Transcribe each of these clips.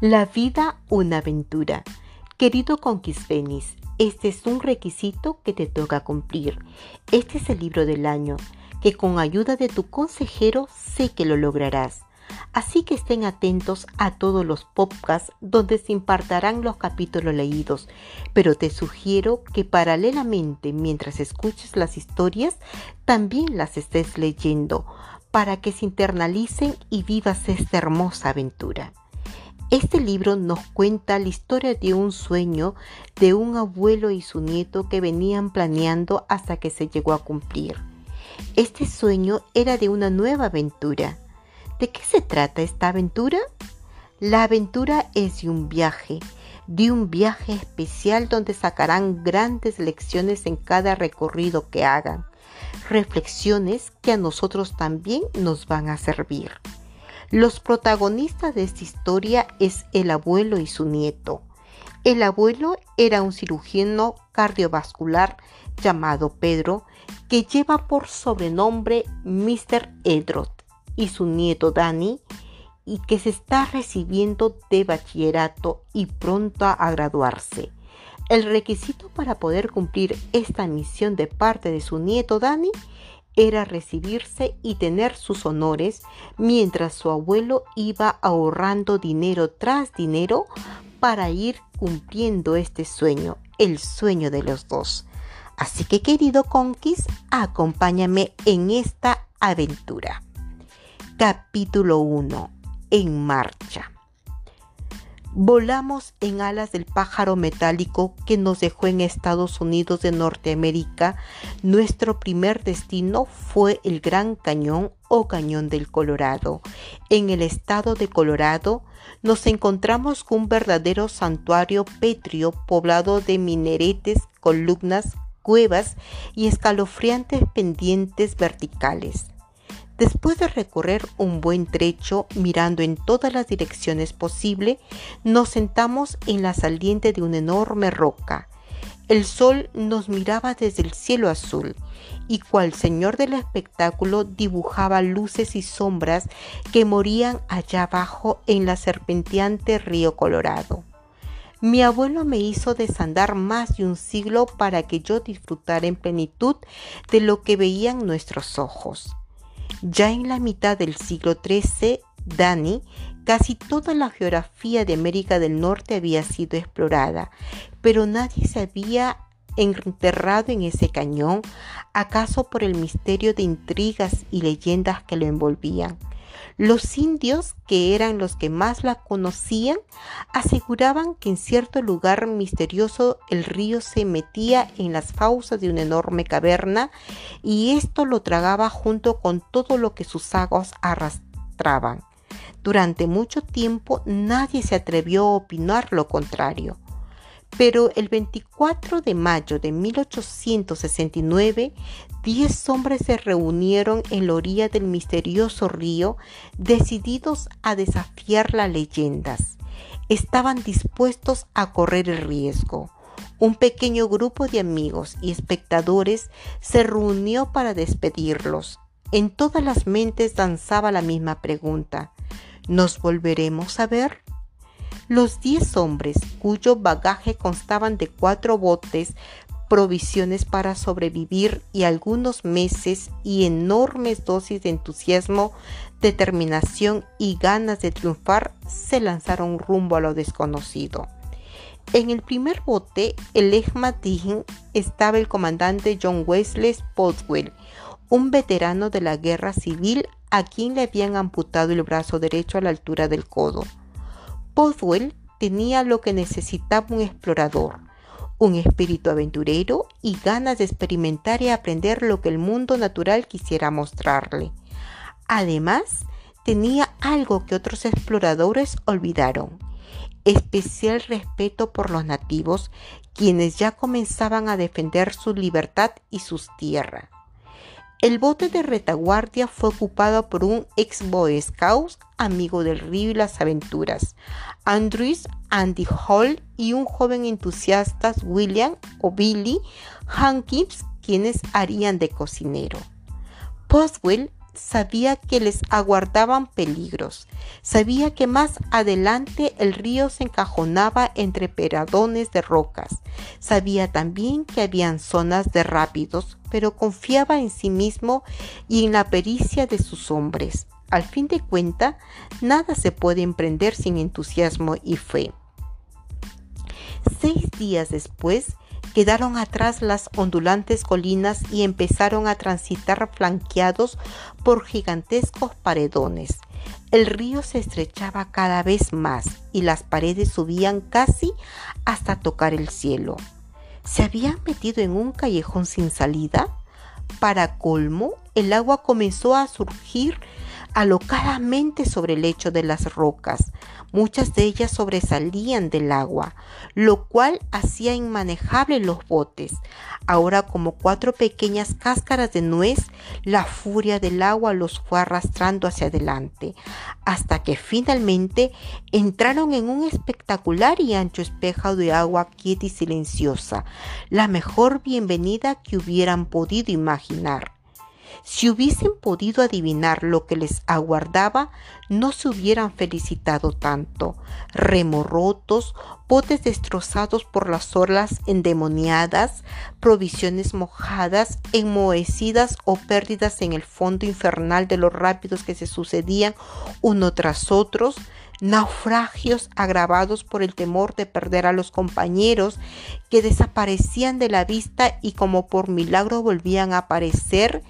La vida, una aventura. Querido Conquisvenis, este es un requisito que te toca cumplir. Este es el libro del año, que con ayuda de tu consejero sé que lo lograrás. Así que estén atentos a todos los podcasts donde se impartarán los capítulos leídos, pero te sugiero que paralelamente mientras escuches las historias, también las estés leyendo para que se internalicen y vivas esta hermosa aventura. Este libro nos cuenta la historia de un sueño de un abuelo y su nieto que venían planeando hasta que se llegó a cumplir. Este sueño era de una nueva aventura. ¿De qué se trata esta aventura? La aventura es de un viaje, de un viaje especial donde sacarán grandes lecciones en cada recorrido que hagan, reflexiones que a nosotros también nos van a servir. Los protagonistas de esta historia es el abuelo y su nieto. El abuelo era un cirujano cardiovascular llamado Pedro, que lleva por sobrenombre Mr. Edrot, y su nieto Danny, y que se está recibiendo de bachillerato y pronto a graduarse. El requisito para poder cumplir esta misión de parte de su nieto Danny era recibirse y tener sus honores mientras su abuelo iba ahorrando dinero tras dinero para ir cumpliendo este sueño, el sueño de los dos. Así que querido Conquist, acompáñame en esta aventura. Capítulo 1. En marcha. Volamos en alas del pájaro metálico que nos dejó en Estados Unidos de Norteamérica. Nuestro primer destino fue el Gran Cañón o Cañón del Colorado. En el estado de Colorado nos encontramos con un verdadero santuario petrio poblado de mineretes, columnas, cuevas y escalofriantes pendientes verticales. Después de recorrer un buen trecho mirando en todas las direcciones posible, nos sentamos en la saliente de una enorme roca. El sol nos miraba desde el cielo azul y cual señor del espectáculo dibujaba luces y sombras que morían allá abajo en la serpenteante río Colorado. Mi abuelo me hizo desandar más de un siglo para que yo disfrutara en plenitud de lo que veían nuestros ojos. Ya en la mitad del siglo XIII, Dani, casi toda la geografía de América del Norte había sido explorada, pero nadie se había enterrado en ese cañón, acaso por el misterio de intrigas y leyendas que lo envolvían. Los indios, que eran los que más la conocían, aseguraban que en cierto lugar misterioso el río se metía en las fauces de una enorme caverna y esto lo tragaba junto con todo lo que sus aguas arrastraban. Durante mucho tiempo nadie se atrevió a opinar lo contrario. Pero el 24 de mayo de 1869, diez hombres se reunieron en la orilla del misterioso río, decididos a desafiar las leyendas. Estaban dispuestos a correr el riesgo. Un pequeño grupo de amigos y espectadores se reunió para despedirlos. En todas las mentes danzaba la misma pregunta. ¿Nos volveremos a ver? Los diez hombres, cuyo bagaje constaban de cuatro botes, provisiones para sobrevivir y algunos meses y enormes dosis de entusiasmo, determinación y ganas de triunfar, se lanzaron rumbo a lo desconocido. En el primer bote, el Ejmatín, estaba el comandante John Wesley Spotwell, un veterano de la guerra civil a quien le habían amputado el brazo derecho a la altura del codo. Boswell tenía lo que necesitaba un explorador, un espíritu aventurero y ganas de experimentar y aprender lo que el mundo natural quisiera mostrarle. Además, tenía algo que otros exploradores olvidaron, especial respeto por los nativos, quienes ya comenzaban a defender su libertad y sus tierras. El bote de retaguardia fue ocupado por un ex Boy Scout, amigo del río y las aventuras, Andrews Andy Hall y un joven entusiasta, William o Billy Hankins, quienes harían de cocinero. Postwell sabía que les aguardaban peligros. Sabía que más adelante el río se encajonaba entre peradones de rocas. Sabía también que habían zonas de rápidos, pero confiaba en sí mismo y en la pericia de sus hombres. Al fin de cuentas, nada se puede emprender sin entusiasmo y fe. Seis días después, quedaron atrás las ondulantes colinas y empezaron a transitar flanqueados por gigantescos paredones. El río se estrechaba cada vez más y las paredes subían casi hasta tocar el cielo. ¿Se habían metido en un callejón sin salida? Para colmo, el agua comenzó a surgir alocadamente sobre el lecho de las rocas. Muchas de ellas sobresalían del agua, lo cual hacía inmanejables los botes. Ahora como cuatro pequeñas cáscaras de nuez, la furia del agua los fue arrastrando hacia adelante, hasta que finalmente entraron en un espectacular y ancho espejo de agua quieta y silenciosa, la mejor bienvenida que hubieran podido imaginar. Si hubiesen podido adivinar lo que les aguardaba, no se hubieran felicitado tanto. Remorrotos, botes destrozados por las olas endemoniadas, provisiones mojadas, enmohecidas o pérdidas en el fondo infernal de los rápidos que se sucedían uno tras otros, naufragios agravados por el temor de perder a los compañeros que desaparecían de la vista y como por milagro volvían a aparecer,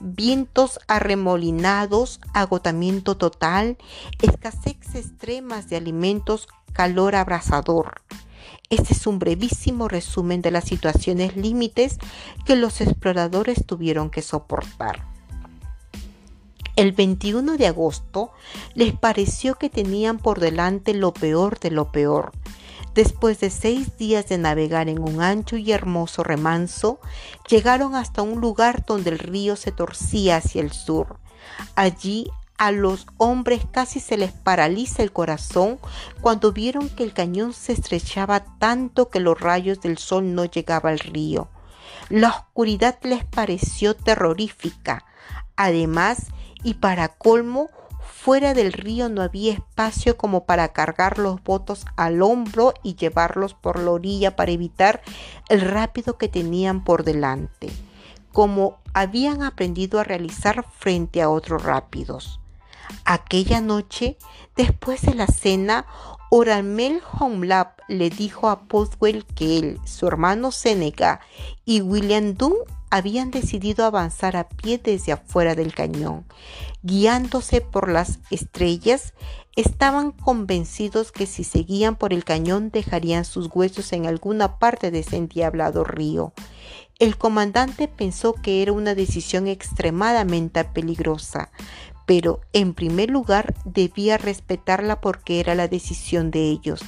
vientos arremolinados, agotamiento total, escasez extremas de alimentos, calor abrasador. Este es un brevísimo resumen de las situaciones límites que los exploradores tuvieron que soportar. El 21 de agosto les pareció que tenían por delante lo peor de lo peor. Después de seis días de navegar en un ancho y hermoso remanso, llegaron hasta un lugar donde el río se torcía hacia el sur. Allí a los hombres casi se les paraliza el corazón cuando vieron que el cañón se estrechaba tanto que los rayos del sol no llegaban al río. La oscuridad les pareció terrorífica. Además, y para colmo, fuera del río no había espacio como para cargar los botos al hombro y llevarlos por la orilla para evitar el rápido que tenían por delante, como habían aprendido a realizar frente a otros rápidos. Aquella noche, después de la cena, Oramel Homelap le dijo a Postwell que él, su hermano Seneca y William Dunn habían decidido avanzar a pie desde afuera del cañón. Guiándose por las estrellas, estaban convencidos que si seguían por el cañón dejarían sus huesos en alguna parte de ese endiablado río. El comandante pensó que era una decisión extremadamente peligrosa, pero en primer lugar debía respetarla porque era la decisión de ellos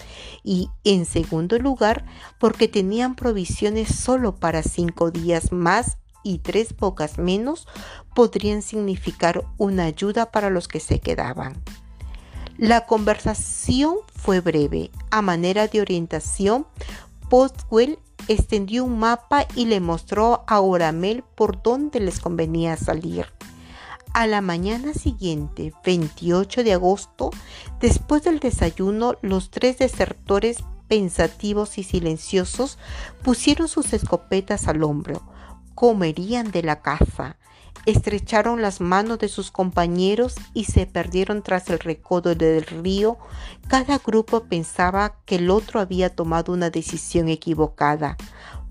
y en segundo lugar porque tenían provisiones solo para cinco días más y tres pocas menos podrían significar una ayuda para los que se quedaban. La conversación fue breve. A manera de orientación, Postwell extendió un mapa y le mostró a Oramel por dónde les convenía salir. A la mañana siguiente, 28 de agosto, después del desayuno, los tres desertores pensativos y silenciosos pusieron sus escopetas al hombro. Comerían de la caza. Estrecharon las manos de sus compañeros y se perdieron tras el recodo del río. Cada grupo pensaba que el otro había tomado una decisión equivocada.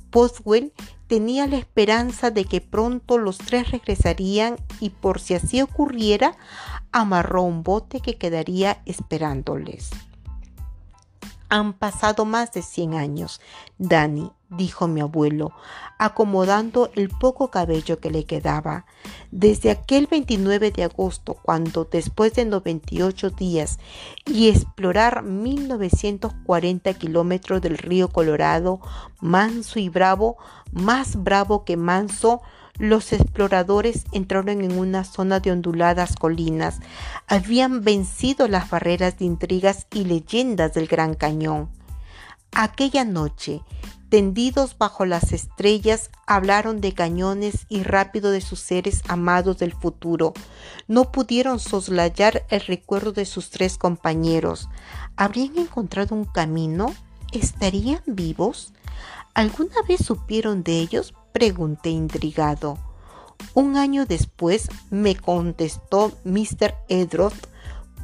Postwell tenía la esperanza de que pronto los tres regresarían y por si así ocurriera, amarró un bote que quedaría esperándoles. Han pasado más de 100 años, Dani, dijo mi abuelo, acomodando el poco cabello que le quedaba. Desde aquel 29 de agosto, cuando después de 98 días y explorar 1940 kilómetros del río Colorado, manso y bravo, más bravo que manso, los exploradores entraron en una zona de onduladas colinas. Habían vencido las barreras de intrigas y leyendas del Gran Cañón. Aquella noche, tendidos bajo las estrellas, hablaron de cañones y rápido de sus seres amados del futuro. No pudieron soslayar el recuerdo de sus tres compañeros. ¿Habrían encontrado un camino? ¿Estarían vivos? ¿Alguna vez supieron de ellos? Pregunté intrigado. Un año después me contestó Mr. Edroth.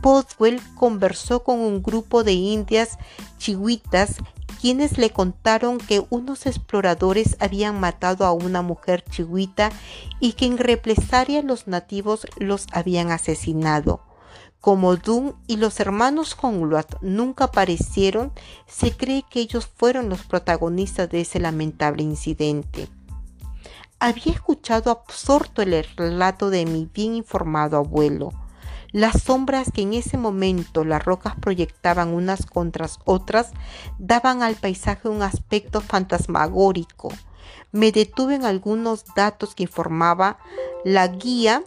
Boswell conversó con un grupo de indias chihuitas quienes le contaron que unos exploradores habían matado a una mujer chihuita y que en represalia los nativos los habían asesinado. Como Dunn y los hermanos Conrad nunca aparecieron, se cree que ellos fueron los protagonistas de ese lamentable incidente. Había escuchado absorto el relato de mi bien informado abuelo. Las sombras que en ese momento las rocas proyectaban unas contra otras daban al paisaje un aspecto fantasmagórico. Me detuve en algunos datos que informaba la guía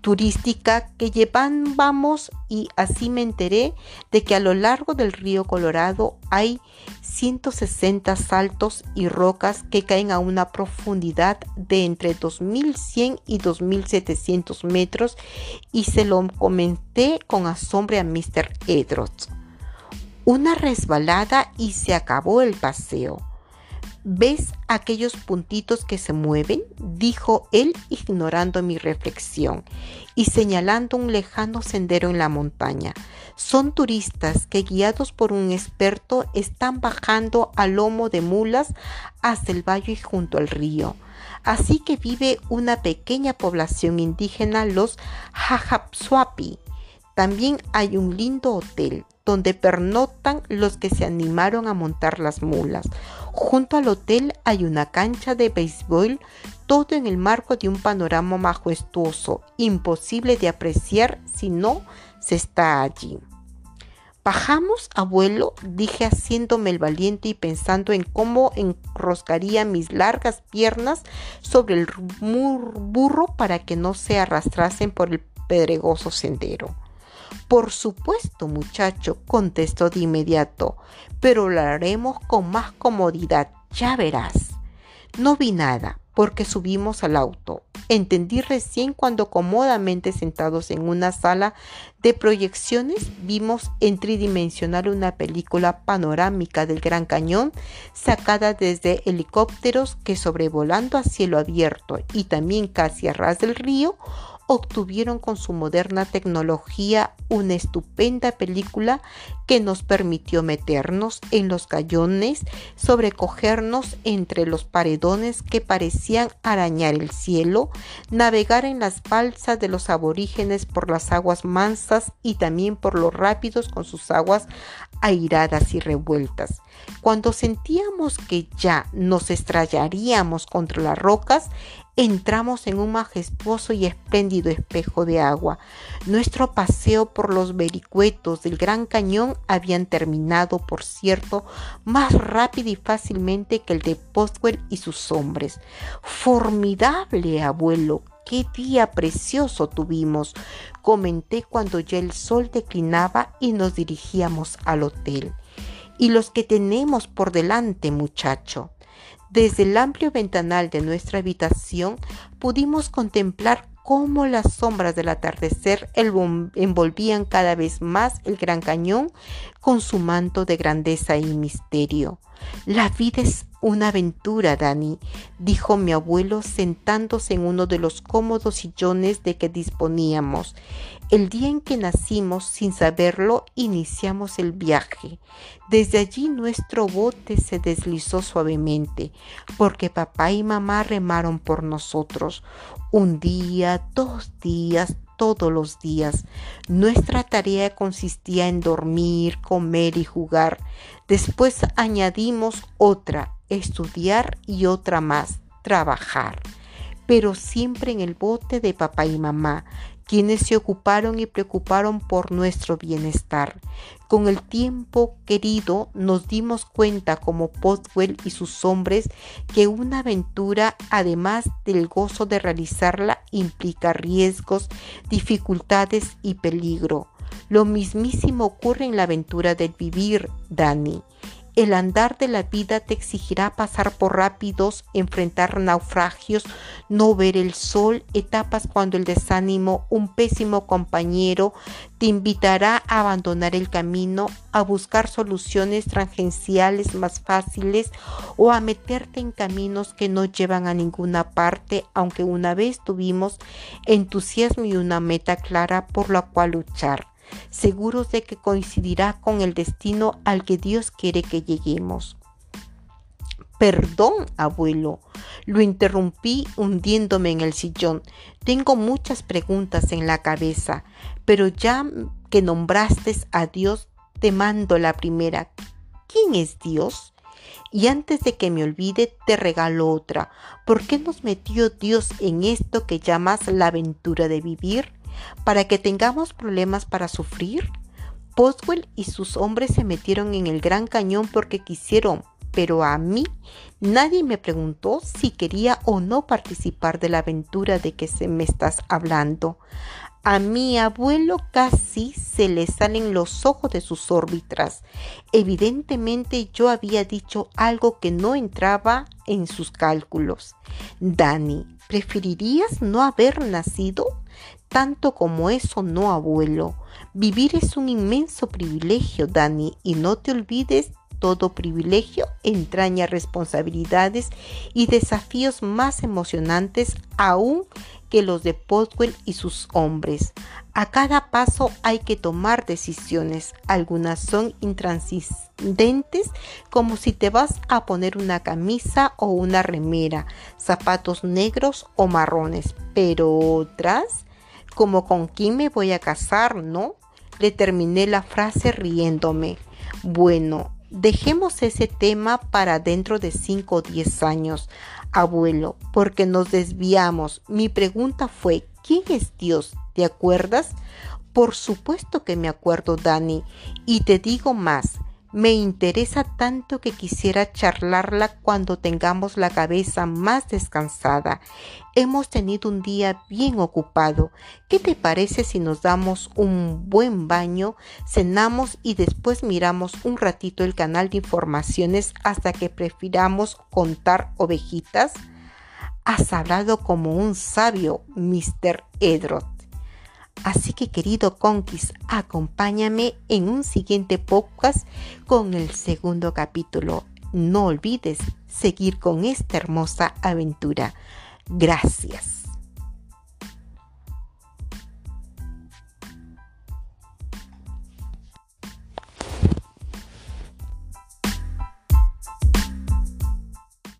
turística que llevábamos y así me enteré de que a lo largo del río Colorado hay 160 saltos y rocas que caen a una profundidad de entre 2100 y 2700 metros y se lo comenté con asombro a Mr. Edroth. Una resbalada y se acabó el paseo. ¿Ves aquellos puntitos que se mueven? dijo él ignorando mi reflexión y señalando un lejano sendero en la montaña. Son turistas que guiados por un experto están bajando a lomo de mulas hasta el valle y junto al río. Así que vive una pequeña población indígena, los Jajapsuapi. También hay un lindo hotel donde pernotan los que se animaron a montar las mulas. Junto al hotel hay una cancha de béisbol, todo en el marco de un panorama majestuoso, imposible de apreciar si no se está allí. Bajamos, abuelo, dije haciéndome el valiente y pensando en cómo enroscaría mis largas piernas sobre el burro para que no se arrastrasen por el pedregoso sendero. Por supuesto, muchacho, contestó de inmediato, pero lo haremos con más comodidad, ya verás. No vi nada, porque subimos al auto. Entendí recién cuando cómodamente sentados en una sala de proyecciones vimos en tridimensional una película panorámica del Gran Cañón sacada desde helicópteros que sobrevolando a cielo abierto y también casi a ras del río obtuvieron con su moderna tecnología una estupenda película que nos permitió meternos en los cañones, sobrecogernos entre los paredones que parecían arañar el cielo, navegar en las balsas de los aborígenes por las aguas mansas y también por los rápidos con sus aguas airadas y revueltas. Cuando sentíamos que ya nos estrellaríamos contra las rocas, entramos en un majestuoso y espléndido espejo de agua. Nuestro paseo por los vericuetos del Gran Cañón habían terminado, por cierto, más rápido y fácilmente que el de Postwell y sus hombres. Formidable, abuelo. Qué día precioso tuvimos, comenté cuando ya el sol declinaba y nos dirigíamos al hotel. Y los que tenemos por delante, muchacho. Desde el amplio ventanal de nuestra habitación pudimos contemplar cómo las sombras del atardecer envolvían cada vez más el gran cañón con su manto de grandeza y misterio. La vida es una aventura, Dani, dijo mi abuelo sentándose en uno de los cómodos sillones de que disponíamos. El día en que nacimos, sin saberlo, iniciamos el viaje. Desde allí nuestro bote se deslizó suavemente, porque papá y mamá remaron por nosotros. Un día, dos días, todos los días. Nuestra tarea consistía en dormir, comer y jugar. Después añadimos otra, estudiar y otra más, trabajar. Pero siempre en el bote de papá y mamá, quienes se ocuparon y preocuparon por nuestro bienestar. Con el tiempo querido nos dimos cuenta como Postwell y sus hombres que una aventura, además del gozo de realizarla, implica riesgos, dificultades y peligro. Lo mismísimo ocurre en la aventura del vivir, Dani. El andar de la vida te exigirá pasar por rápidos, enfrentar naufragios, no ver el sol, etapas cuando el desánimo, un pésimo compañero, te invitará a abandonar el camino, a buscar soluciones tangenciales más fáciles o a meterte en caminos que no llevan a ninguna parte, aunque una vez tuvimos entusiasmo y una meta clara por la cual luchar seguros de que coincidirá con el destino al que Dios quiere que lleguemos. Perdón, abuelo. Lo interrumpí hundiéndome en el sillón. Tengo muchas preguntas en la cabeza, pero ya que nombraste a Dios, te mando la primera. ¿Quién es Dios? Y antes de que me olvide, te regalo otra. ¿Por qué nos metió Dios en esto que llamas la aventura de vivir? Para que tengamos problemas para sufrir? Boswell y sus hombres se metieron en el Gran Cañón porque quisieron, pero a mí nadie me preguntó si quería o no participar de la aventura de que se me estás hablando. A mi abuelo casi se le salen los ojos de sus órbitas. Evidentemente yo había dicho algo que no entraba en sus cálculos. Dani, ¿preferirías no haber nacido? Tanto como eso no, abuelo. Vivir es un inmenso privilegio, Dani, y no te olvides todo privilegio entraña responsabilidades y desafíos más emocionantes aún que los de Podwell y sus hombres. A cada paso hay que tomar decisiones. Algunas son intranscendentes, como si te vas a poner una camisa o una remera, zapatos negros o marrones, pero otras, como con quién me voy a casar, ¿no? Le terminé la frase riéndome. Bueno, Dejemos ese tema para dentro de 5 o 10 años, abuelo, porque nos desviamos. Mi pregunta fue, ¿quién es Dios? ¿Te acuerdas? Por supuesto que me acuerdo, Dani, y te digo más, me interesa tanto que quisiera charlarla cuando tengamos la cabeza más descansada. Hemos tenido un día bien ocupado. ¿Qué te parece si nos damos un buen baño, cenamos y después miramos un ratito el canal de informaciones hasta que prefiramos contar ovejitas? Has hablado como un sabio, Mr. Edrod. Así que querido Conquist, acompáñame en un siguiente podcast con el segundo capítulo. No olvides seguir con esta hermosa aventura. Gracias.